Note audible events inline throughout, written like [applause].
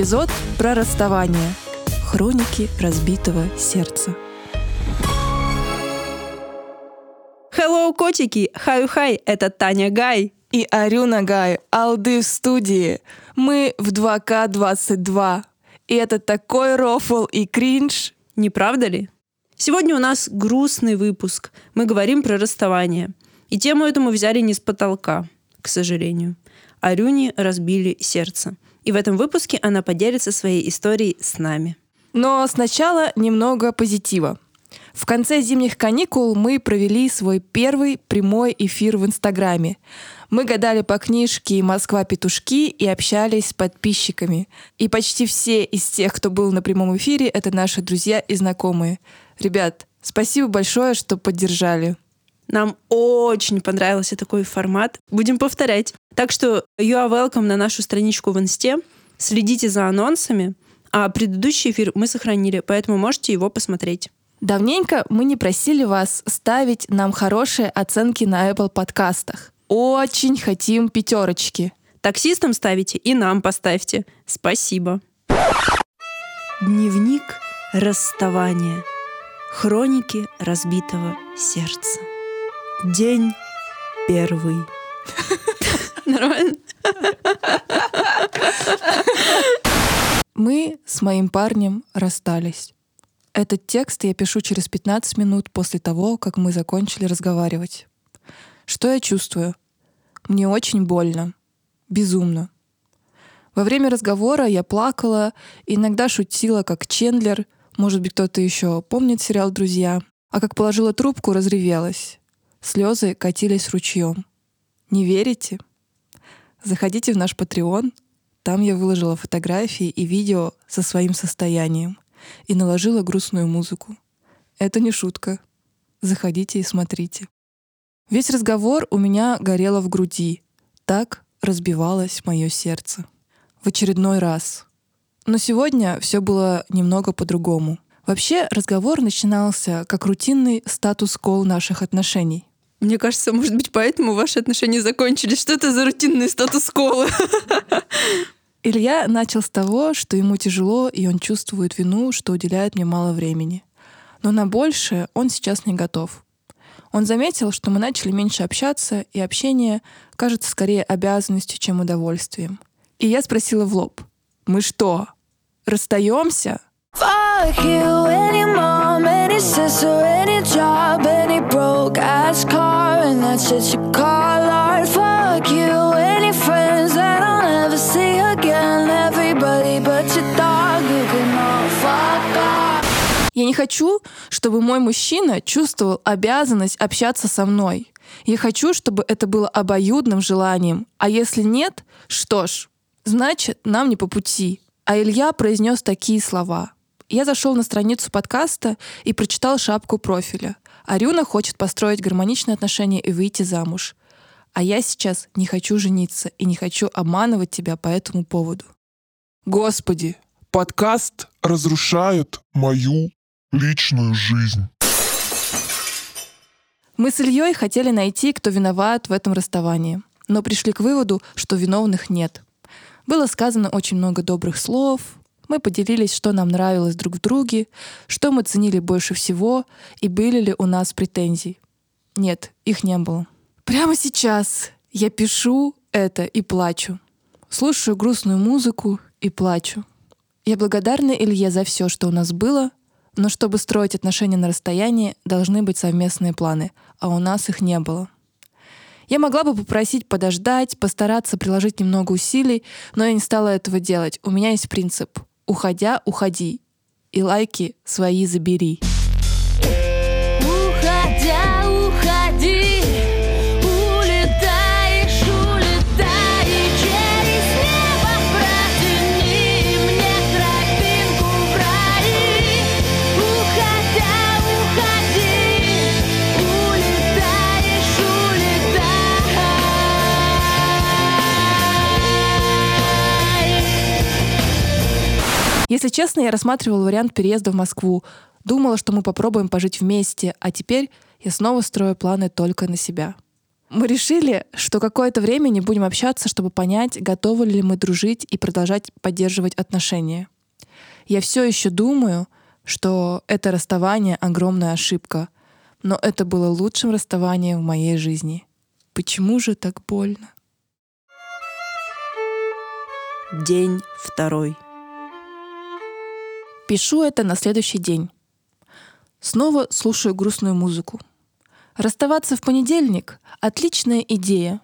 эпизод про расставание. Хроники разбитого сердца. Hello, котики! Хай-хай, это Таня Гай. И Арюна Гай, алды в студии. Мы в 2К22. И это такой рофл и кринж. Не правда ли? Сегодня у нас грустный выпуск. Мы говорим про расставание. И тему эту мы взяли не с потолка, к сожалению. Арюне разбили сердце. И в этом выпуске она поделится своей историей с нами. Но сначала немного позитива. В конце зимних каникул мы провели свой первый прямой эфир в Инстаграме. Мы гадали по книжке «Москва-петушки» и общались с подписчиками. И почти все из тех, кто был на прямом эфире, это наши друзья и знакомые. Ребят, спасибо большое, что поддержали. Нам очень понравился такой формат. Будем повторять. Так что you are welcome на нашу страничку в Инсте. Следите за анонсами. А предыдущий эфир мы сохранили, поэтому можете его посмотреть. Давненько мы не просили вас ставить нам хорошие оценки на Apple подкастах. Очень хотим пятерочки. Таксистам ставите и нам поставьте. Спасибо. Дневник расставания. Хроники разбитого сердца. День первый. Нормально? Мы с моим парнем расстались. Этот текст я пишу через 15 минут после того, как мы закончили разговаривать. Что я чувствую? Мне очень больно. Безумно. Во время разговора я плакала, иногда шутила, как Чендлер, может быть, кто-то еще помнит сериал «Друзья», а как положила трубку, разревелась. Слезы катились ручьем. Не верите? Заходите в наш Patreon. Там я выложила фотографии и видео со своим состоянием и наложила грустную музыку. Это не шутка. Заходите и смотрите. Весь разговор у меня горело в груди. Так разбивалось мое сердце. В очередной раз. Но сегодня все было немного по-другому. Вообще разговор начинался как рутинный статус-кол наших отношений. Мне кажется, может быть, поэтому ваши отношения закончились. Что это за рутинный статус-колы? Илья начал с того, что ему тяжело, и он чувствует вину, что уделяет мне мало времени. Но на большее он сейчас не готов. Он заметил, что мы начали меньше общаться, и общение кажется скорее обязанностью, чем удовольствием. И я спросила в лоб, мы что, расстаемся? Я не хочу, чтобы мой мужчина чувствовал обязанность общаться со мной. Я хочу, чтобы это было обоюдным желанием. А если нет, что ж, значит, нам не по пути. А Илья произнес такие слова. Я зашел на страницу подкаста и прочитал шапку профиля. Арюна хочет построить гармоничные отношения и выйти замуж. А я сейчас не хочу жениться и не хочу обманывать тебя по этому поводу. Господи, подкаст разрушает мою личную жизнь. Мы с Ильей хотели найти, кто виноват в этом расставании, но пришли к выводу, что виновных нет. Было сказано очень много добрых слов, мы поделились, что нам нравилось друг в друге, что мы ценили больше всего и были ли у нас претензий. Нет, их не было. Прямо сейчас я пишу это и плачу. Слушаю грустную музыку и плачу. Я благодарна Илье за все, что у нас было, но чтобы строить отношения на расстоянии, должны быть совместные планы, а у нас их не было. Я могла бы попросить подождать, постараться приложить немного усилий, но я не стала этого делать. У меня есть принцип уходя, уходи. И лайки свои забери. Если честно, я рассматривала вариант переезда в Москву. Думала, что мы попробуем пожить вместе, а теперь я снова строю планы только на себя. Мы решили, что какое-то время не будем общаться, чтобы понять, готовы ли мы дружить и продолжать поддерживать отношения. Я все еще думаю, что это расставание — огромная ошибка, но это было лучшим расставанием в моей жизни. Почему же так больно? День второй. Пишу это на следующий день. Снова слушаю грустную музыку. Расставаться в понедельник — отличная идея.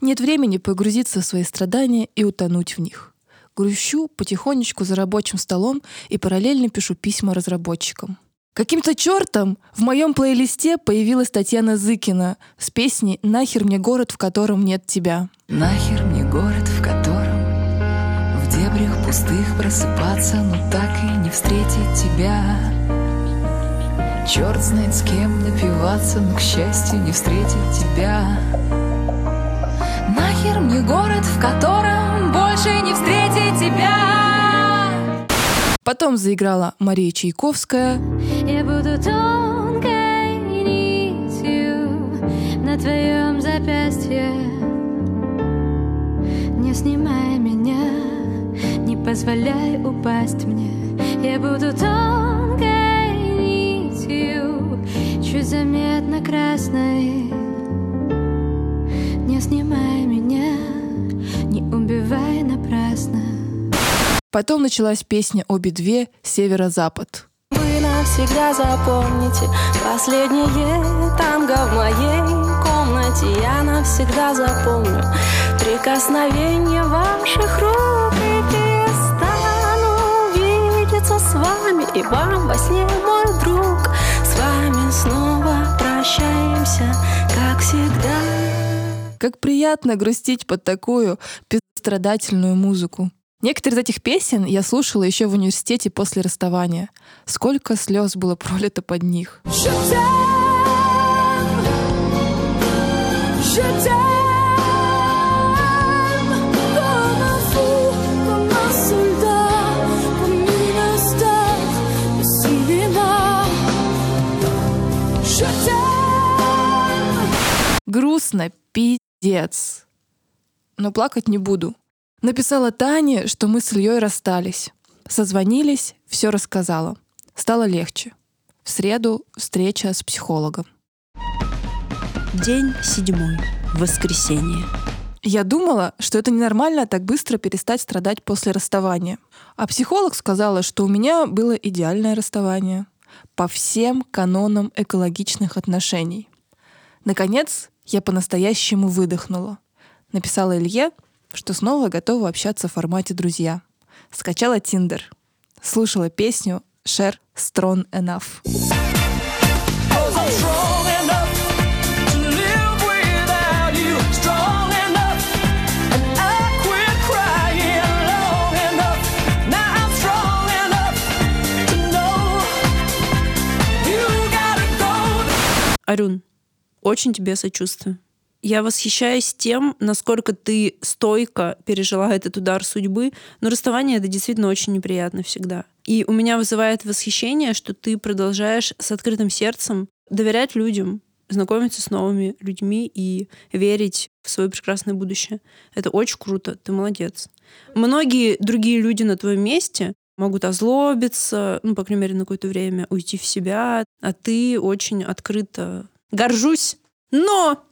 Нет времени погрузиться в свои страдания и утонуть в них. Грущу потихонечку за рабочим столом и параллельно пишу письма разработчикам. Каким-то чертом в моем плейлисте появилась Татьяна Зыкина с песней «Нахер мне город, в котором нет тебя». Нахер мне город, в котором пустых просыпаться Но так и не встретить тебя. Черт знает с кем напиваться Но, к счастью, не встретить тебя. Нахер мне город, в котором Больше не встретить тебя? Потом заиграла Мария Чайковская, Я буду тонкой нитью на твоем запястье. Не снимай меня, позволяй упасть мне. Я буду тонкой нитью, чуть заметно красной. Не снимай меня, не убивай напрасно. потом началась песня «Обе две. Северо-запад». Вы навсегда запомните Последнее танго в моей комнате Я навсегда запомню Прикосновение ваших рук И вам во сне, мой друг С вами снова прощаемся, как всегда Как приятно грустить под такую страдательную музыку. Некоторые из этих песен я слушала еще в университете после расставания. Сколько слез было пролито под них. Грустно, пиздец. Но плакать не буду. Написала Тане, что мы с Ильей расстались. Созвонились, все рассказала. Стало легче. В среду встреча с психологом. День седьмой. Воскресенье. Я думала, что это ненормально так быстро перестать страдать после расставания. А психолог сказала, что у меня было идеальное расставание по всем канонам экологичных отношений. Наконец, я по-настоящему выдохнула. Написала Илье, что снова готова общаться в формате друзья. Скачала Тиндер. Слушала песню Share Strong Enough. Арюн, очень тебе сочувствую. Я восхищаюсь тем, насколько ты стойко пережила этот удар судьбы, но расставание это действительно очень неприятно всегда. И у меня вызывает восхищение, что ты продолжаешь с открытым сердцем доверять людям, знакомиться с новыми людьми и верить в свое прекрасное будущее. Это очень круто, ты молодец. Многие другие люди на твоем месте могут озлобиться, ну, по крайней мере, на какое-то время уйти в себя, а ты очень открыто горжусь. Но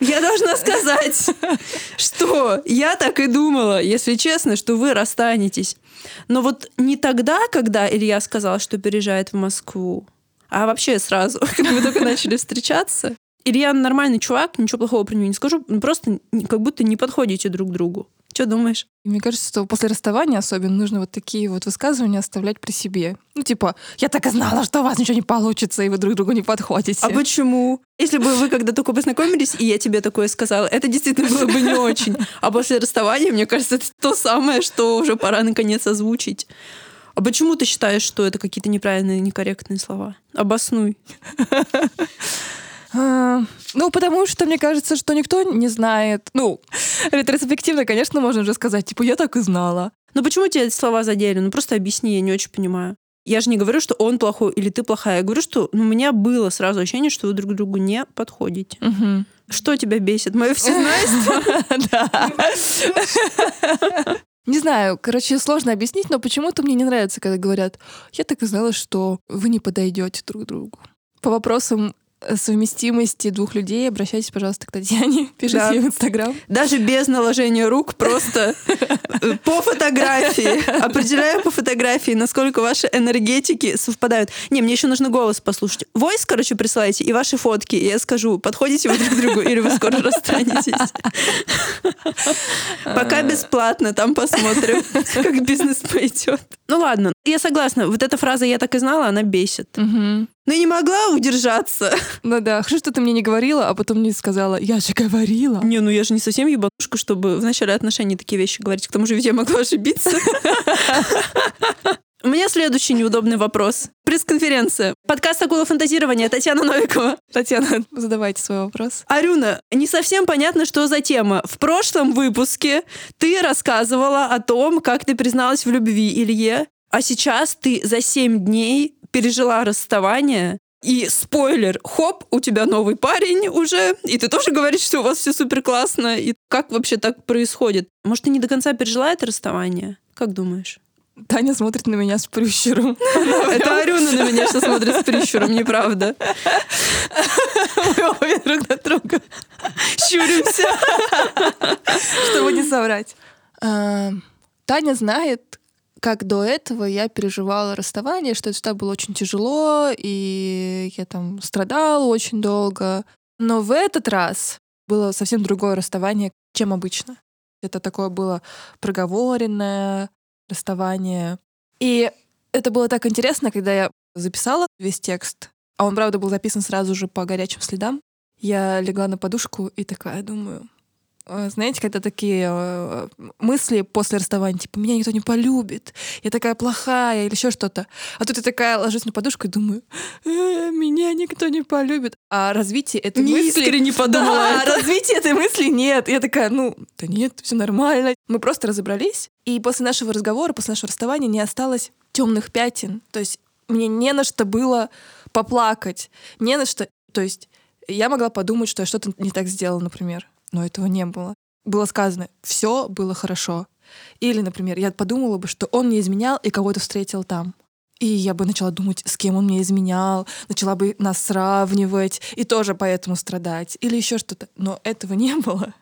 я должна сказать, что я так и думала, если честно, что вы расстанетесь. Но вот не тогда, когда Илья сказал, что переезжает в Москву, а вообще сразу, [laughs] когда мы только начали встречаться. Илья нормальный чувак, ничего плохого про него не скажу, просто как будто не подходите друг другу. Что думаешь? Мне кажется, что после расставания особенно нужно вот такие вот высказывания оставлять при себе. Ну, типа, я так и знала, что у вас ничего не получится, и вы друг другу не подходите. А почему? Если бы вы когда только познакомились, и я тебе такое сказала, это действительно было бы не очень. А после расставания, мне кажется, это то самое, что уже пора наконец озвучить. А почему ты считаешь, что это какие-то неправильные, некорректные слова? Обоснуй. А, Ну, потому что мне кажется, что никто не знает. Ну, [laughs] ретроспективно, конечно, можно же сказать, типа, я так и знала. Ну почему тебе эти слова задели? Ну просто объясни, я не очень понимаю. Я же не говорю, что он плохой или ты плохая. Я говорю, что ну, у меня было сразу ощущение, что вы друг другу не подходите. Мгм. Что тебя бесит? Мое всезнайство? [laughs] Да. Не знаю, короче, сложно объяснить, но почему-то мне не нравится, когда говорят, я так и знала, что вы не подойдете друг другу. По вопросам совместимости двух людей обращайтесь, пожалуйста, к Татьяне. [laughs] Пишите Да. ей в Инстаграм. Даже без наложения рук, просто э, по фотографии. Определяю по фотографии, насколько ваши энергетики совпадают. Не, мне еще нужно голос послушать. Войс, короче, присылайте и ваши фотки. И я скажу, подходите вы друг к другу или вы скоро расстанетесь. Пока бесплатно, там посмотрим, [laughs] как бизнес пойдет. Ну ладно, я согласна. Вот эта фраза «я так и знала», она бесит. Но я не могла удержаться. Ну да, хорошо, что ты мне не говорила, а потом мне сказала, я же говорила. Не, ну я же не совсем ебанушка, чтобы в начале отношений такие вещи говорить. К тому же ведь я могла ошибиться. [laughs] У меня следующий неудобный вопрос. Пресс-конференция. Подкаст «Акула фантазирования». Татьяна Новикова. Татьяна, задавайте свой вопрос. Арюна, не совсем понятно, что за тема. В прошлом выпуске ты рассказывала о том, как ты призналась в любви Илье, а сейчас ты за семь дней пережила расставание, и спойлер, хоп, у тебя новый парень уже, и ты тоже говоришь, что у вас все супер классно. И как вообще так происходит? Может, ты не до конца пережила это расставание? Как думаешь? Таня смотрит на меня с прищуром. [laughs] Это Арюна на меня сейчас смотрит с прищуром, неправда. [laughs] Мы обе друг на друга, Щуримся. [laughs] чтобы не соврать. А, Таня знает, как до этого я переживала расставание, что это всегда было очень тяжело, и я там страдала очень долго. Но в этот раз было совсем другое расставание, чем обычно. Это такое было проговоренное расставание. И это было так интересно, когда я записала весь текст, а он, правда, был записан сразу же по горячим следам. Я легла на подушку и такая думаю, знаете, когда такие э, мысли после расставания, типа, меня никто не полюбит, я такая плохая или еще что-то. А тут я такая ложусь на подушку и думаю, «Э, меня никто не полюбит. А развитие этой Не мысли... искренне [laughs] подумала Да, это. [laughs] развития этой мысли нет. Я такая, ну, да нет, все нормально. Мы просто разобрались, и после нашего разговора, после нашего расставания не осталось темных пятен. То есть мне не на что было поплакать, не на что... То есть я могла подумать, что я что-то не так сделала, например, но этого не было. Было сказано, все было хорошо. Или, например, я подумала бы, что он мне изменял и кого-то встретил там. И я бы начала думать, с кем он мне изменял, начала бы нас сравнивать и тоже поэтому страдать. Или еще что-то. Но этого [laughs] не было.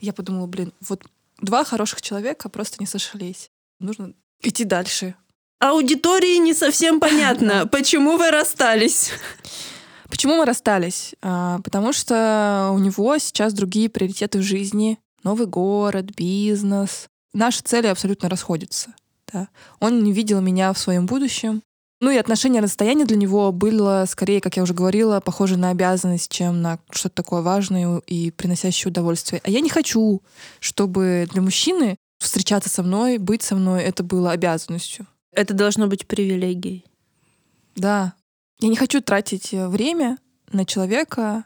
Я подумала, блин, вот два хороших человека просто не сошлись. Нужно идти дальше. Аудитории не совсем [laughs] понятно, почему вы расстались. Почему мы расстались? А, потому что у него сейчас другие приоритеты в жизни. Новый город, бизнес. Наши цели абсолютно расходятся. Да. Он не видел меня в своем будущем. Ну и отношения на расстоянии для него было скорее, как я уже говорила, похоже на обязанность, чем на что-то такое важное и приносящее удовольствие. А я не хочу, чтобы для мужчины встречаться со мной, быть со мной, это было обязанностью. Это должно быть привилегией. Да. Я не хочу тратить э, время на человека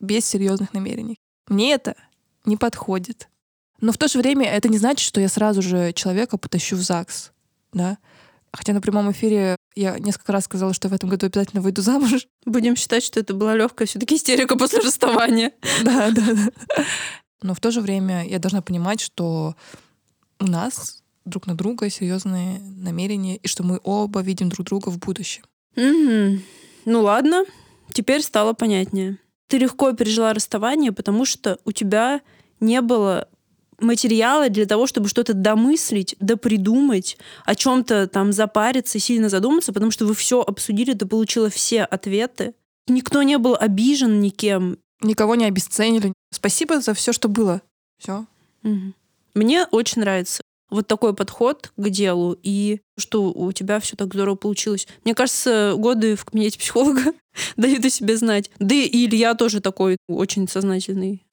без серьезных намерений. Мне это не подходит. Но в то же время это не значит, что я сразу же человека потащу в ЗАГС. Да? Хотя на прямом эфире я несколько раз сказала, что в этом году обязательно выйду замуж. Будем считать, что это была легкая все-таки истерика после расставания. [laughs] Да, да, да. Но в то же время я должна понимать, что у нас друг на друга серьезные намерения, и что мы оба видим друг друга в будущем. Мгм. Ну ладно, теперь стало понятнее. Ты легко пережила расставание, потому что у тебя не было материала для того, чтобы что-то домыслить, допридумать, о чем-то там запариться, сильно задуматься, потому что вы все обсудили, ты получила все ответы. Никто не был обижен никем. Никого не обесценили. Спасибо за все, что было. Все. Мгм. Мне очень нравится вот такой подход к делу и что у тебя все так здорово получилось. Мне кажется, годы в кабинете психолога [laughs] дают о себе знать. Да и Илья тоже такой очень сознательный.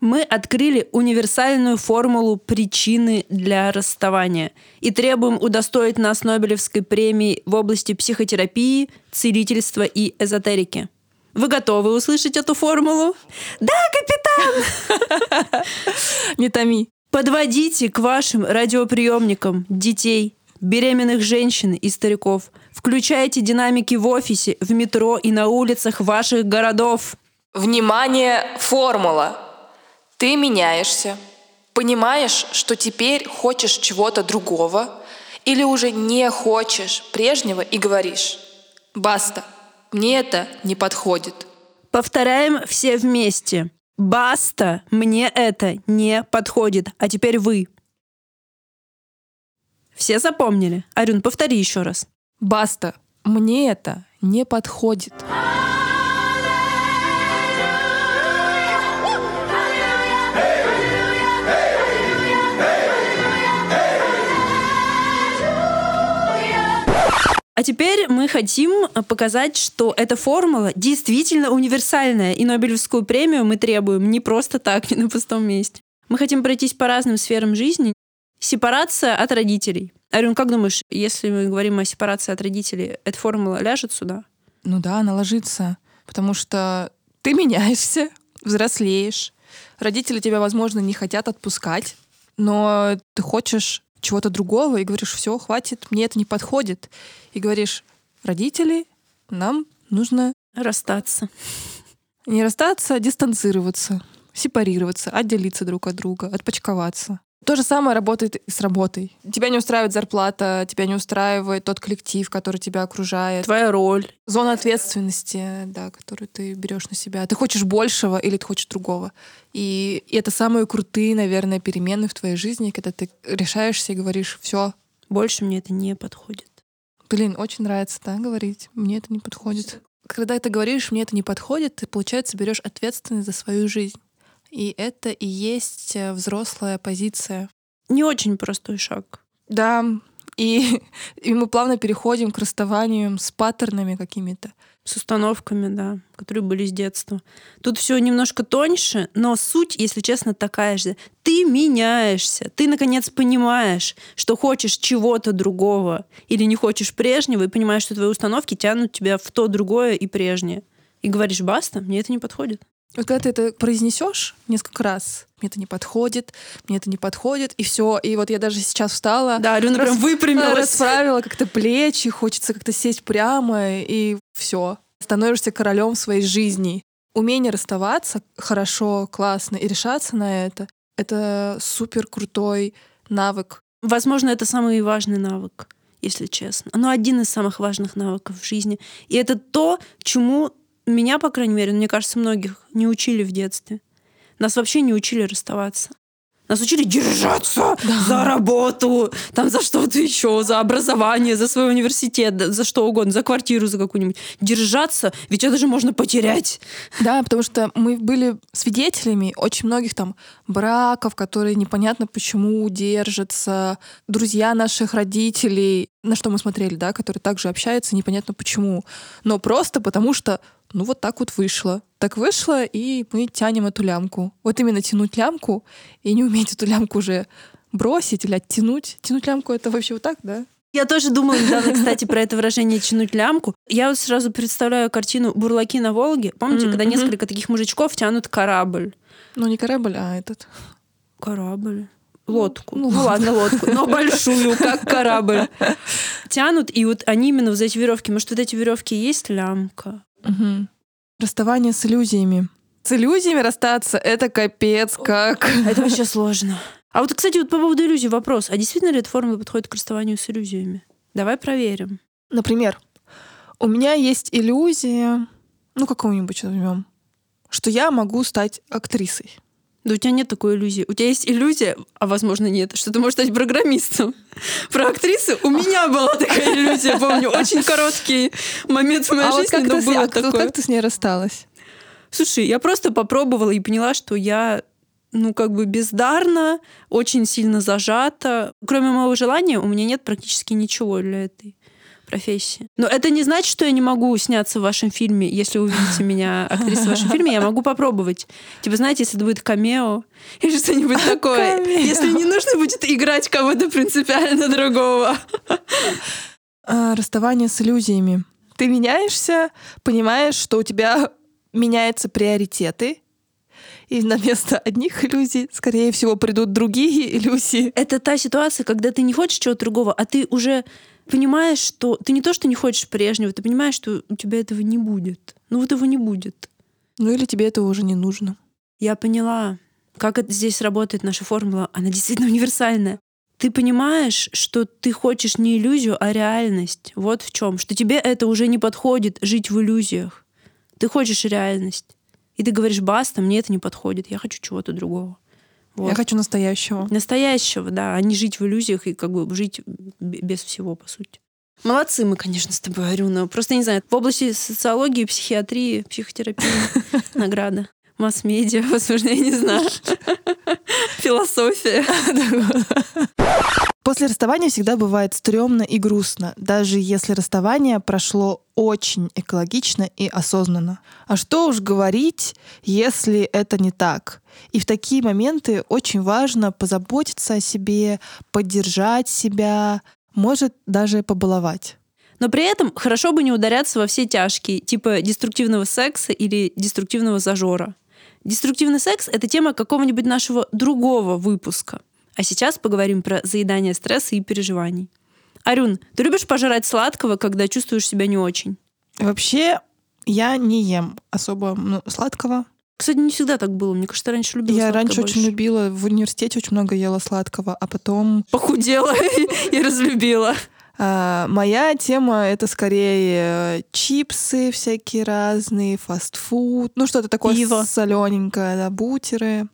Мы открыли универсальную формулу причины для расставания и требуем удостоить нас Нобелевской премии в области психотерапии, целительства и эзотерики. Вы готовы услышать эту формулу? Да, капитан! [laughs] Не томи. Подводите к вашим радиоприемникам детей, беременных женщин и стариков, Включайте динамики в офисе, в метро и на улицах ваших городов. Внимание, формула. Ты меняешься. Понимаешь, что теперь хочешь чего-то другого или уже не хочешь прежнего и говоришь «Баста, мне это не подходит». Повторяем все вместе. Баста, мне это не подходит. А теперь вы. Все запомнили? Арюн, повтори еще раз. Баста, мне это не подходит. А теперь мы хотим показать, что эта формула действительно универсальная, и Нобелевскую премию мы требуем не просто так, [laughs] не на пустом месте. Мы хотим пройтись по разным сферам жизни. Сепарация от родителей. Арюн, как думаешь, если мы говорим о сепарации от родителей, эта формула ляжет сюда? Ну да, она ложится, потому что ты [laughs] меняешься, взрослеешь. Родители тебя, возможно, не хотят отпускать, но ты хочешь чего-то другого и говоришь, все, хватит, мне это не подходит. И говоришь, родители, нам нужно Расстаться. не расстаться, а дистанцироваться, сепарироваться, отделиться друг от друга, отпочковаться. То же самое работает и с работой. Тебя не устраивает зарплата, тебя не устраивает тот коллектив, который тебя окружает. Твоя роль. Зона ответственности, да, которую ты берешь на себя. Ты хочешь большего или ты хочешь другого. И, и это самые крутые, наверное, перемены в твоей жизни, когда ты решаешься и говоришь, все, Больше мне это не подходит. блин, очень нравится, да, говорить, мне это не подходит. Когда ты говоришь, мне это не подходит, ты, получается, берешь ответственность за свою жизнь. И это и есть э, взрослая позиция. Не очень простой шаг. Да, и, [laughs] и мы плавно переходим к расставанию с паттернами какими-то. С установками, да, которые были с детства. Тут все немножко тоньше, но суть, если честно, такая же. Ты меняешься, ты наконец понимаешь, что хочешь чего-то другого или не хочешь прежнего, и понимаешь, что твои установки тянут тебя в то другое и прежнее. И говоришь, баста, мне это не подходит. Вот когда ты это произнесешь несколько раз, мне это не подходит, мне это не подходит, и все. И вот я даже сейчас встала, Да, Алена прям выпрямилась. расправила как-то плечи, хочется как-то сесть прямо, и все. Становишься королем своей жизни. Умение расставаться хорошо, классно, и решаться на это — это супер крутой навык. Возможно, это самый важный навык, если честно. Но один из самых важных навыков в жизни. И это то, чему меня, по крайней мере, мне кажется, многих не учили в детстве. Нас вообще не учили расставаться. Нас учили держаться за работу, там за что-то еще, за образование, за свой университет, да, за что угодно, за квартиру за какую-нибудь. Держаться, ведь это же можно потерять. Да, потому что мы были свидетелями очень многих там браков, которые непонятно почему держатся, друзья наших родителей, на что мы смотрели, да, которые также общаются, непонятно почему. Но просто потому что, ну вот так вот вышло. Так вышло, и мы тянем эту лямку. Вот именно тянуть лямку и не уметь эту лямку уже бросить или оттянуть. Тянуть лямку — это вообще вот так, да? Я тоже думала недавно, кстати, про это выражение «тянуть лямку». Я вот сразу представляю картину «Бурлаки на Волге». Помните, М, когда несколько таких мужичков тянут корабль? Ну, не корабль, а этот. Корабль. Лодку. ну Ну, ладно, лодку, но большую, как корабль. [laughs] Тянут, и вот они именно вот за эти веревки. Может, вот эти веревки и есть лямка? Мгм. Расставание с иллюзиями. С иллюзиями расстаться — это капец как. Это вообще сложно. А вот, кстати, вот по поводу иллюзий вопрос. А действительно ли эта формула подходит к расставанию с иллюзиями? Давай проверим. Например, у меня есть иллюзия, ну, какого-нибудь возьмем, что я могу стать актрисой. Да у тебя нет такой иллюзии. У тебя есть иллюзия, а возможно нет, что ты можешь стать программистом. Про актрису у меня была такая иллюзия, помню. Очень короткий момент в моей а вот жизни, как, но ты, с- было а как- такое. как ты с ней рассталась? Слушай, я просто попробовала и поняла, что я ну, как бы бездарна, очень сильно зажата. Кроме моего желания, у меня нет практически ничего для этой профессии. Но это не значит, что я не могу сняться в вашем фильме. Если увидите меня актрисой в вашем фильме, я могу попробовать. Типа, знаете, если это будет камео или что-нибудь [laughs] такое. Камео. Если не нужно будет играть кого-то принципиально другого. А, расставание с иллюзиями. Ты меняешься, понимаешь, что у тебя меняются приоритеты, и на место одних иллюзий, скорее всего, придут другие иллюзии. Это та ситуация, когда ты не хочешь чего-то другого, а ты уже понимаешь, что ты не то, что не хочешь прежнего, ты понимаешь, что у тебя этого не будет. Ну вот его не будет. Ну или тебе это уже не нужно. Я поняла, как это здесь работает наша формула. Она действительно универсальная. Ты понимаешь, что ты хочешь не иллюзию, а реальность. Вот в чем. Что тебе это уже не подходит жить в иллюзиях. Ты хочешь реальность. И ты говоришь, баста, мне это не подходит, я хочу чего-то другого. Вот. Я хочу настоящего. Настоящего, да, а не жить в иллюзиях и как бы жить без всего, по сути. Молодцы мы, конечно, с тобой, Арюна. Просто, не знаю, в области социологии, психиатрии, психотерапии [laughs] награда. Масс-медиа, [laughs] возможно, я не знаю. Философия. После расставания всегда бывает стрёмно и грустно, даже если расставание прошло очень экологично и осознанно. А что уж говорить, если это не так? И в такие моменты очень важно позаботиться о себе, поддержать себя, может даже побаловать. Но при этом хорошо бы не ударяться во все тяжкие, типа деструктивного секса или деструктивного зажора. Деструктивный секс — это тема какого-нибудь нашего другого выпуска. А сейчас поговорим про заедание стресса и переживаний. Арюн, ты любишь пожрать сладкого, когда чувствуешь себя не очень? Вообще, я не ем особо ну, сладкого. Кстати, не всегда так было. Мне кажется, раньше любила я раньше больше. очень любила, в университете очень много ела сладкого, а потом Похудела [laughs] и разлюбила. А, моя тема это скорее э, чипсы всякие разные, фастфуд, ну что-то такое Пиво. солененькое, да, бутеры.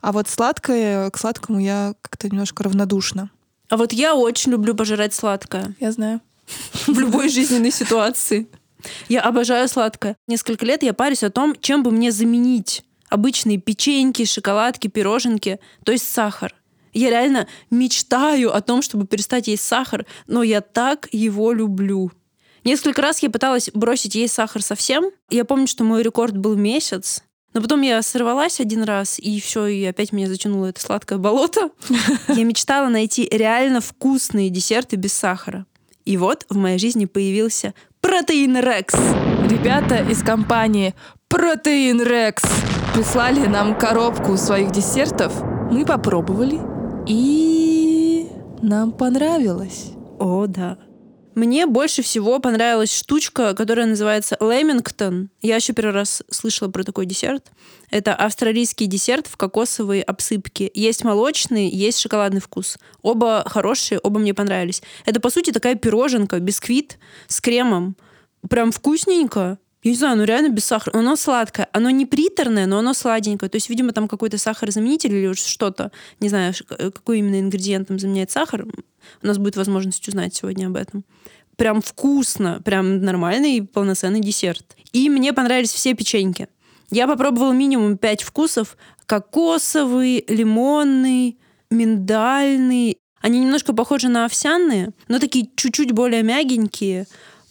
А вот сладкое, к сладкому я как-то немножко равнодушна. А вот я очень люблю пожрать сладкое. Я знаю. в любой жизненной ситуации. Я обожаю сладкое. Несколько лет я парюсь о том, чем бы мне заменить обычные печеньки, шоколадки, пироженки, то есть сахар. Я реально мечтаю о том, чтобы перестать есть сахар, но я так его люблю. Несколько раз я пыталась бросить есть сахар совсем. Я помню, что мой рекорд был месяц. Но потом я сорвалась один раз, и все, и опять меня затянуло это сладкое болото. [laughs] Я мечтала найти реально вкусные десерты без сахара. И вот в моей жизни появился протеин Рекс. Ребята из компании Protein Rex прислали нам коробку своих десертов. Мы попробовали, и нам понравилось. О, да. Мне больше всего понравилась штучка, которая называется Лемингтон. Я еще первый раз слышала про такой десерт. Это австралийский десерт в кокосовой обсыпке. Есть молочный, есть шоколадный вкус. Оба хорошие, оба мне понравились. Это, по сути, такая пироженка, бисквит с кремом. Прям вкусненько. Я не знаю, ну реально без сахара. Оно сладкое. Оно не приторное, но оно сладенькое. То есть, видимо, там какой-то сахарозаменитель или что-то. Не знаю, ш- какой именно ингредиент там заменяет сахар. У нас будет возможность узнать сегодня об этом. Прям вкусно, прям нормальный полноценный десерт. И мне понравились все печеньки. Я попробовала минимум 5 вкусов. Кокосовый, лимонный, миндальный. Они немножко похожи на овсяные, но такие чуть-чуть более мягенькие.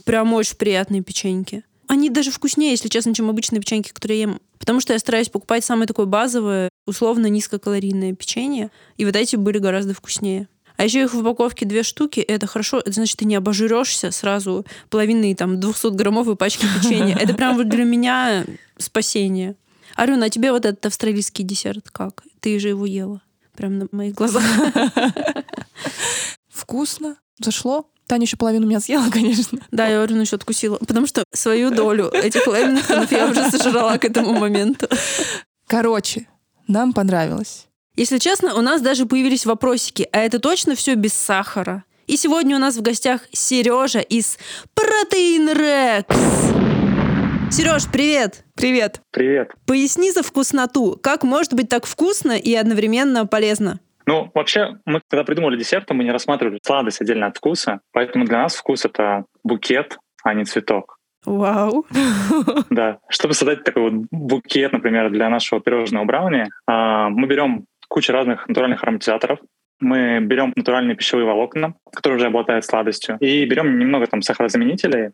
Прям очень приятные печеньки. Они даже вкуснее, если честно, чем обычные печеньки, которые я ем. Потому что я стараюсь покупать самое такое базовое, условно низкокалорийное печенье. И вот эти были гораздо вкуснее. А еще их в упаковке две штуки, это хорошо, это значит, ты не обожрешься сразу половиной там 200-граммовой пачки печенья. Это прям вот для меня спасение. Арюна, а тебе вот этот австралийский десерт как? Ты же его ела. Прям на моих глазах. Вкусно. Зашло. Таня еще половину меня съела, [laughs] конечно. Да, я Арюну еще откусила. Потому что свою долю этих лемингтонов я уже сожрала к этому моменту. Короче, нам понравилось. Если честно, у нас даже появились вопросики, а это точно все без сахара? И сегодня у нас в гостях Сережа из Протеин Рекс. Сереж, привет! Привет. Привет. Поясни за вкусноту. Как может быть так вкусно и одновременно полезно? Ну, вообще, мы когда придумали десерты, мы не рассматривали сладость отдельно от вкуса, поэтому для нас вкус — это букет, а не цветок. Вау. [laughs] Да. Чтобы создать такой вот букет, например, для нашего пирожного брауни, а, мы берем кучу разных натуральных ароматизаторов, мы берем натуральные пищевые волокна, которые уже обладают сладостью, и берем немного там сахарозаменителей,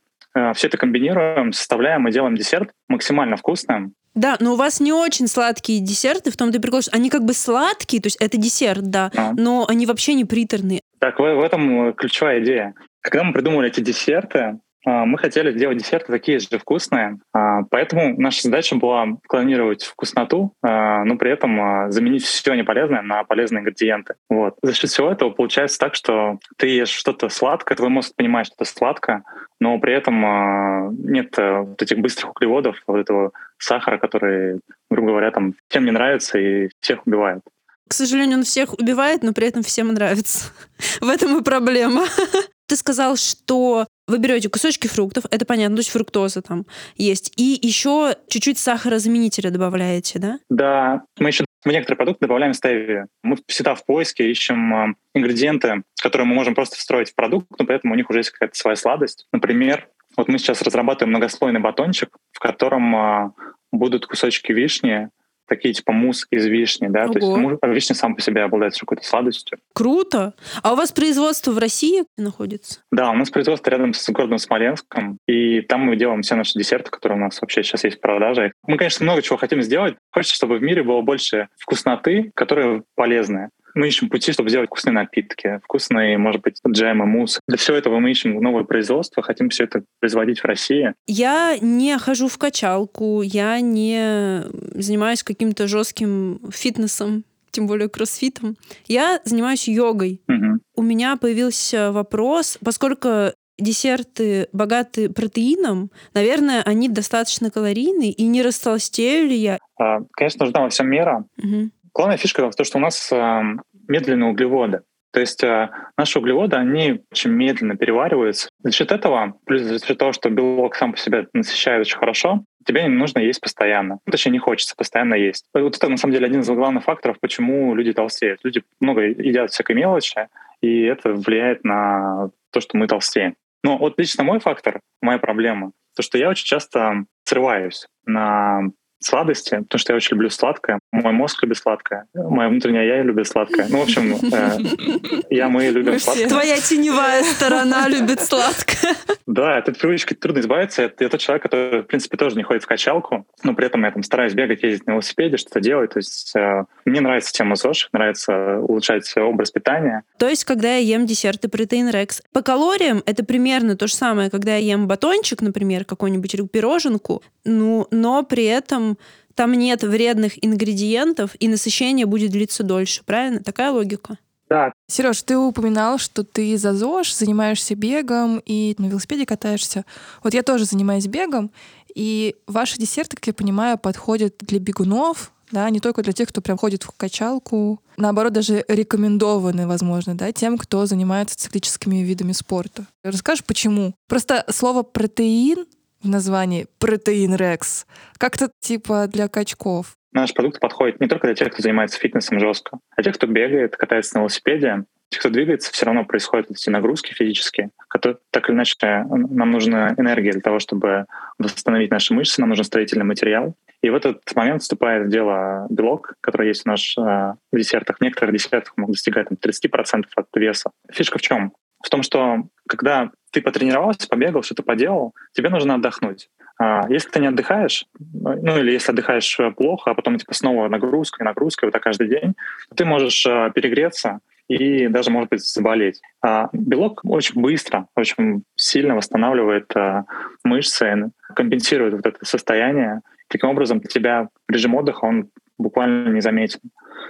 все это комбинируем, составляем и делаем десерт максимально вкусным, Да, но у вас не очень сладкие десерты, в том-то и прикол, что они как бы сладкие, то есть это десерт, да, Да. но они вообще не приторные. Так в, в этом ключевая идея. Когда мы придумывали эти десерты, а, мы хотели сделать десерты такие же вкусные, а, поэтому наша задача была клонировать вкусноту, а, но при этом заменить все неполезное на полезные ингредиенты. Вот. За счет всего этого получается так, что ты ешь что-то сладкое, твой мозг понимает, что это сладко, но при этом нет э, вот этих быстрых углеводов, вот этого сахара, который, грубо говоря, там всем не нравится и всех убивает. К сожалению, он всех убивает, но при этом всем нравится. [laughs] В этом и проблема. [laughs] Ты сказал, что вы берете кусочки фруктов, это понятно, то есть фруктоза там есть, и еще чуть-чуть сахарозаменителя добавляете, да? Да, мы еще в некоторые продукты добавляем стевию. Мы всегда в поиске ищем а, ингредиенты, которые мы можем просто встроить в продукт, но при этом у них уже есть какая-то своя сладость. Например, вот мы сейчас разрабатываем многослойный батончик, в котором а, будут кусочки вишни, такие типа мусс из вишни, да, Ого. то есть вишня сам по себе обладает какой-то сладостью. Круто! А у вас производство в России находится? Да, у нас производство рядом с городом Смоленском, и там мы делаем все наши десерты, которые у нас вообще сейчас есть в продаже. Мы, конечно, много чего хотим сделать. Хочется, чтобы в мире было больше вкусноты, которые полезные мы ищем пути, чтобы сделать вкусные напитки, вкусные, может быть, джемы, мусс. Для всего этого мы ищем новое производство, хотим все это производить в России. Я не хожу в качалку, я не занимаюсь каким-то жестким фитнесом, тем более кроссфитом. Я занимаюсь йогой. Угу. У меня появился вопрос, поскольку десерты богаты протеином, наверное, они достаточно калорийны, и не растолстею ли я? А, конечно, нужна во всем мера. Угу. Главная фишка в том, что у нас э, медленные углеводы. То есть э, наши углеводы, они очень медленно перевариваются. За счет этого, плюс за счет того, что белок сам по себе насыщает очень хорошо, тебе не нужно есть постоянно. Ну, точнее, не хочется постоянно есть. Вот это, на самом деле, один из главных факторов, почему люди толстеют. Люди много едят всякой мелочи, и это влияет на то, что мы толстеем. Но вот лично мой фактор, моя проблема, то, что я очень часто срываюсь на сладости, потому что я очень люблю сладкое. Мой мозг любит сладкое. Моя внутренняя я любит сладкое. Ну, в общем, э, [laughs] я, мы любим мы сладкое. Твоя теневая сторона любит сладкое. Да, от этой привычки трудно избавиться. Я, я тот человек, который, в принципе, тоже не ходит в качалку, но при этом я там стараюсь бегать, ездить на велосипеде, что-то делать. То есть э, мне нравится тема ЗОЖ, нравится улучшать образ питания. То есть, когда я ем десерты протеин рекс, по калориям это примерно то же самое, когда я ем батончик, например, какую-нибудь пироженку, ну, но при этом там нет вредных ингредиентов, и насыщение будет длиться дольше, правильно? Такая логика? Да. Сереж, ты упоминал, что ты за ЗОЖ занимаешься бегом и на велосипеде катаешься. Вот я тоже занимаюсь бегом, и ваши десерты, как я понимаю, подходят для бегунов, да, не только для тех, кто прям ходит в качалку, наоборот, даже рекомендованы, возможно, да, тем, кто занимается циклическими видами спорта. Расскажешь, почему? Просто слово протеин в названии протеин Рекс, как-то типа для качков. Наш продукт подходит не только для тех, кто занимается фитнесом жестко, а тех, кто бегает, катается на велосипеде, тех, кто двигается, все равно происходят эти нагрузки физические, которые так или иначе нам нужна энергия для того, чтобы восстановить наши мышцы, нам нужен строительный материал. И в этот момент вступает в дело белок, который есть в наших э, десертах. В некоторых десертах могут достигать там, 30% от веса. Фишка в чем? В том, что когда ты потренировался, побегал, что-то поделал, тебе нужно отдохнуть. А если ты не отдыхаешь, ну или если отдыхаешь э, плохо, а потом типа снова нагрузка и нагрузка, вот так каждый день, ты можешь э, перегреться и даже, может быть, заболеть. А белок очень быстро, очень сильно восстанавливает э, мышцы, компенсирует вот это состояние. Таким образом, для тебя режим отдыха, он буквально не заметен.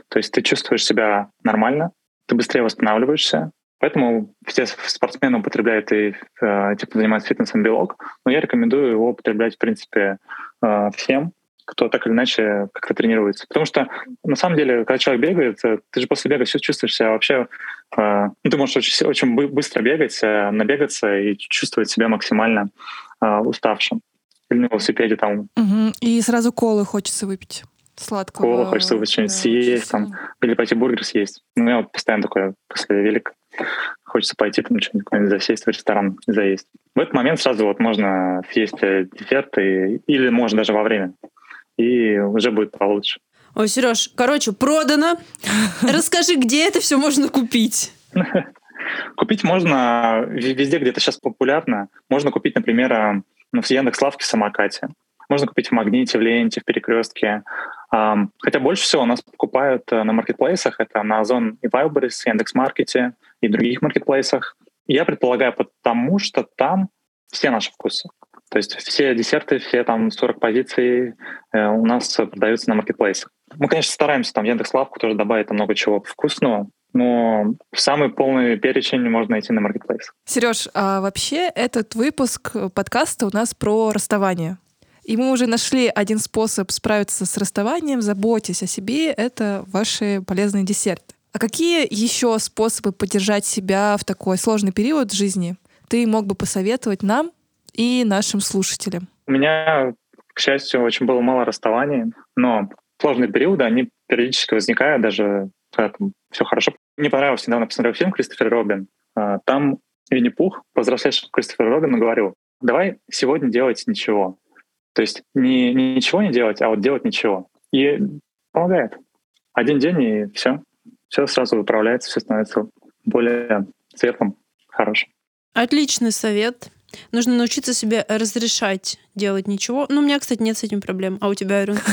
То есть ты чувствуешь себя нормально, ты быстрее восстанавливаешься, Поэтому все спортсмены употребляют и э, те, кто занимается фитнесом, белок. Но я рекомендую его употреблять, в принципе, э, всем, кто так или иначе как-то тренируется. Потому что, на самом деле, когда человек бегает, э, ты же после бега все чувствуешь себя вообще... Ну, ты можешь очень, очень быстро бегать, набегаться и чувствовать себя максимально уставшим. Или на велосипеде там. Угу. И сразу колы хочется выпить сладкого. Колы хочется что-нибудь съесть, там, или пойти бургер съесть. Ну, я вот постоянно такое после велика хочется пойти там что-нибудь засесть в ресторан и заесть. В этот момент сразу вот можно съесть э, десерт и, или можно даже во время. И уже будет получше. Ой, Сереж, короче, продано. [laughs] Расскажи, где это все можно купить? [laughs] Купить можно везде, где это сейчас популярно. Можно купить, например, э, ну, в Яндекс.Лавке в самокате. Можно купить в Магните, в Ленте, в Перекрестке. Хотя больше всего у нас покупают э, на маркетплейсах. Это на Озон и Wildberries, Яндекс.Маркете и других маркетплейсах. Я предполагаю, потому что там все наши вкусы. То есть все десерты, все там 40 позиций э, у нас продаются на маркетплейсах. Мы, конечно, стараемся там в Яндекс.Лавку тоже добавить там много чего вкусного, но самый полный перечень можно найти на маркетплейс. Сереж, а вообще этот выпуск подкаста у нас про расставание. И мы уже нашли один способ справиться с расставанием. Заботьтесь о себе. Это ваши полезные десерты. А какие еще способы поддержать себя в такой сложный период жизни ты мог бы посоветовать нам и нашим слушателям? У меня, к счастью, очень было мало расставаний, но сложные периоды, они периодически возникают, даже когда все хорошо. Мне понравился, недавно посмотрел фильм Кристофер Робин. А, там Винни-Пух, повзрослевший Кристофер Робин, говорил, давай сегодня делать ничего. То есть не, не ничего не делать, а вот делать ничего. И помогает. Один день, и все. Все сразу выправляется, все становится более светлым, хорошим. Отличный совет. Нужно научиться себе разрешать делать ничего. Ну, у меня, кстати, нет с этим проблем. А у тебя, Арюн? [laughs]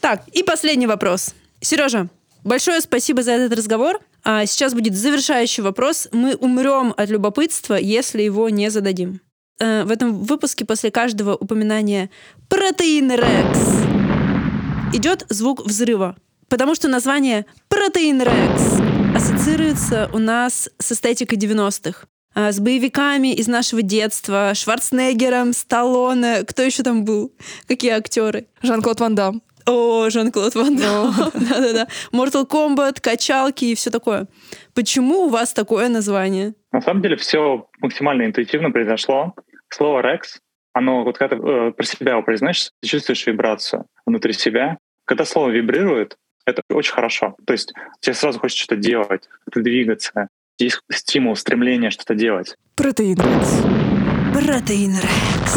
Так, и последний вопрос. Сережа, большое спасибо за этот разговор. А сейчас будет завершающий вопрос. Мы умрем от любопытства, если его не зададим. Э, в этом выпуске после каждого упоминания протеин Рекс идет звук взрыва. Потому что название протеин Рекс ассоциируется у нас с эстетикой 90-х. А, с боевиками из нашего детства, Шварценеггером, Сталлоне, кто еще там был? Какие актеры? Жан-Клод Ван Дам. О, Жан-Клод Ван Дам. [laughs] Да-да-да. Mortal Kombat, качалки и все такое. Почему у вас такое название? На самом деле все максимально интуитивно произошло. Слово «рекс», оно вот когда ты э, про себя его произносишь, ты чувствуешь вибрацию внутри себя. Когда слово вибрирует, это очень хорошо. То есть тебе сразу хочется что-то делать, двигаться. Есть стимул, стремление что-то делать. Протеин Рекс. Протеин Рекс.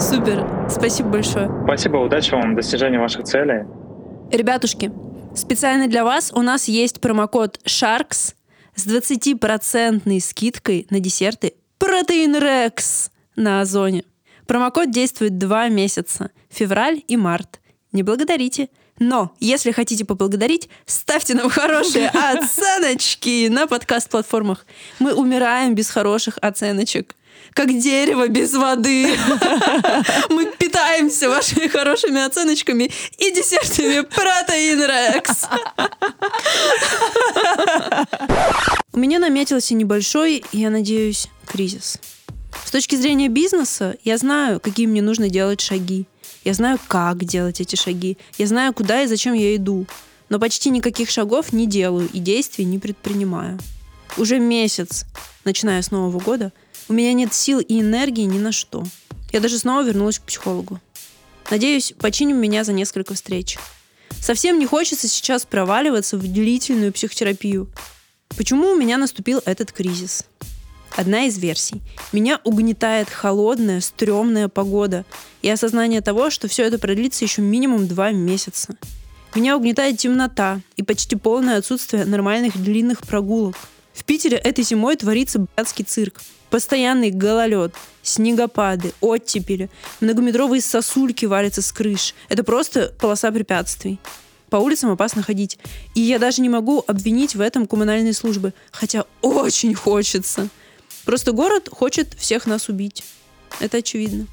[laughs] Супер. Спасибо большое. Спасибо, удачи вам в достижении ваших целей. Ребятушки, специально для вас у нас есть промокод SHARKS с 20% скидкой на десерты Протеин Рекс на Озоне. Промокод действует два месяца, февраль и март. Не благодарите. Но если хотите поблагодарить, ставьте нам хорошие [laughs] оценочки на подкаст-платформах. Мы умираем без хороших оценочек как дерево без воды. [laughs] Мы питаемся вашими хорошими оценочками и десертами Протеин Рекс. У меня наметился небольшой, я надеюсь, кризис. С точки зрения бизнеса, я знаю, какие мне нужно делать шаги. Я знаю, как делать эти шаги. Я знаю, куда и зачем я иду. Но почти никаких шагов не делаю и действий не предпринимаю. Уже месяц, начиная с Нового года, у меня нет сил и энергии ни на что. Я даже снова вернулась к психологу. Надеюсь, починим меня за несколько встреч. Совсем не хочется сейчас проваливаться в длительную психотерапию. Почему у меня наступил этот кризис? Одна из версий. Меня угнетает холодная, стрёмная погода и осознание того, что все это продлится еще минимум два месяца. Меня угнетает темнота и почти полное отсутствие нормальных длинных прогулок. В Питере этой зимой творится блядский цирк. Постоянный гололед, снегопады, оттепели, многометровые сосульки валятся с крыш. Это просто полоса препятствий. По улицам опасно ходить. И я даже не могу обвинить в этом коммунальные службы, хотя очень хочется. Просто город хочет всех нас убить. Это очевидно.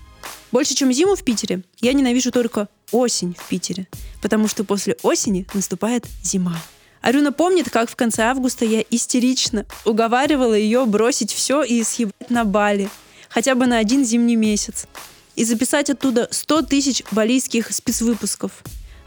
Больше, чем зиму в Питере, я ненавижу только осень в Питере, потому что после осени наступает зима. Арюна помнит, как в конце августа я истерично уговаривала ее бросить все и съебать на Бали, хотя бы на один зимний месяц, и записать оттуда 100 тысяч балийских спецвыпусков.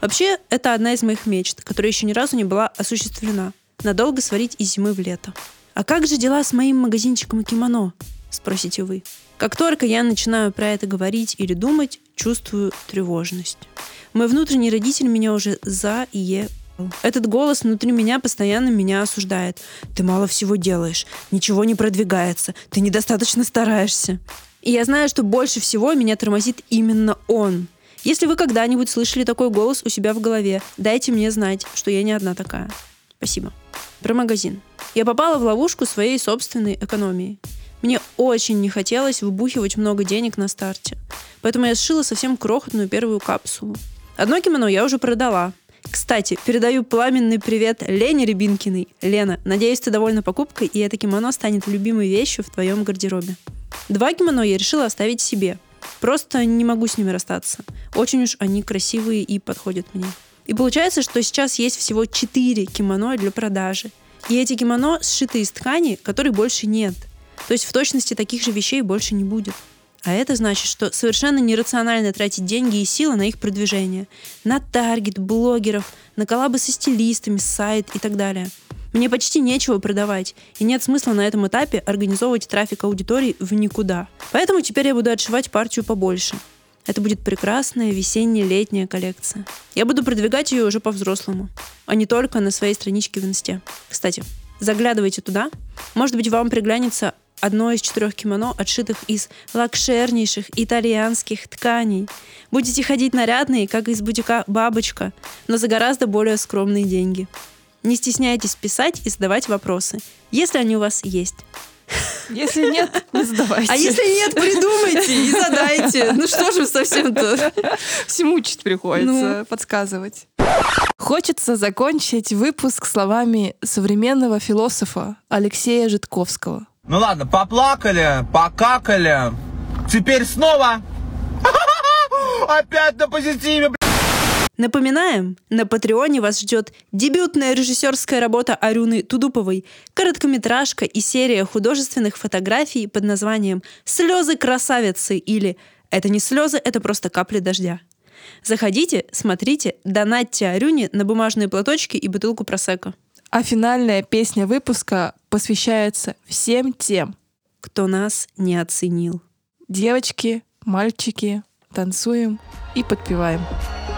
Вообще, это одна из моих мечт, которая еще ни разу не была осуществлена. Надолго сварить из зимы в лето. А как же дела с моим магазинчиком кимоно? Спросите вы. Как только я начинаю про это говорить или думать, чувствую тревожность. Мой внутренний родитель меня уже за этот голос внутри меня постоянно меня осуждает. Ты мало всего делаешь, ничего не продвигается, ты недостаточно стараешься. И я знаю, что больше всего меня тормозит именно он. Если вы когда-нибудь слышали такой голос у себя в голове, дайте мне знать, что я не одна такая. Спасибо. Про магазин. Я попала в ловушку своей собственной экономии. Мне очень не хотелось выбухивать много денег на старте. Поэтому я сшила совсем крохотную первую капсулу. Одно кимоно я уже продала, Кстати, передаю пламенный привет Лене Рябинкиной. Лена, надеюсь, ты довольна покупкой, и это кимоно станет любимой вещью в твоем гардеробе. Два кимоно я решила оставить себе. Просто не могу с ними расстаться. Очень уж они красивые и подходят мне. И получается, что сейчас есть всего 4 кимоно для продажи. И эти кимоно сшиты из ткани, которой больше нет. То есть в точности таких же вещей больше не будет. А это значит, что совершенно нерационально тратить деньги и силы на их продвижение. На таргет, блогеров, на коллабы со стилистами, сайт и так далее. Мне почти нечего продавать, и нет смысла на этом этапе организовывать трафик аудитории в никуда. Поэтому теперь я буду отшивать партию побольше. Это будет прекрасная весенне-летняя коллекция. Я буду продвигать ее уже по-взрослому, а не только на своей страничке в инсте. Кстати, заглядывайте туда. Может быть, вам приглянется одно из четырех кимоно, отшитых из лакшернейших итальянских тканей. Будете ходить нарядные, как из бутика «Бабочка», но за гораздо более скромные деньги. Не стесняйтесь писать и задавать вопросы, если они у вас есть. Если нет, не задавайте. А если нет, придумайте и задайте. Ну что же совсем-то? Всему учить приходится, подсказывать. Хочется закончить выпуск словами современного философа Алексея Житковского. Ну ладно, поплакали, покакали. Теперь снова. [laughs] Опять на позитиве, Напоминаем, на Патреоне вас ждет дебютная режиссерская работа Арюны Тудуповой, короткометражка и серия художественных фотографий под названием «Слезы красавицы» или «Это не слезы, это просто капли дождя». Заходите, смотрите, донатьте Арюне на бумажные платочки и бутылку просека. А финальная песня выпуска посвящается всем тем, кто нас не оценил. Девочки, мальчики, танцуем и подпеваем.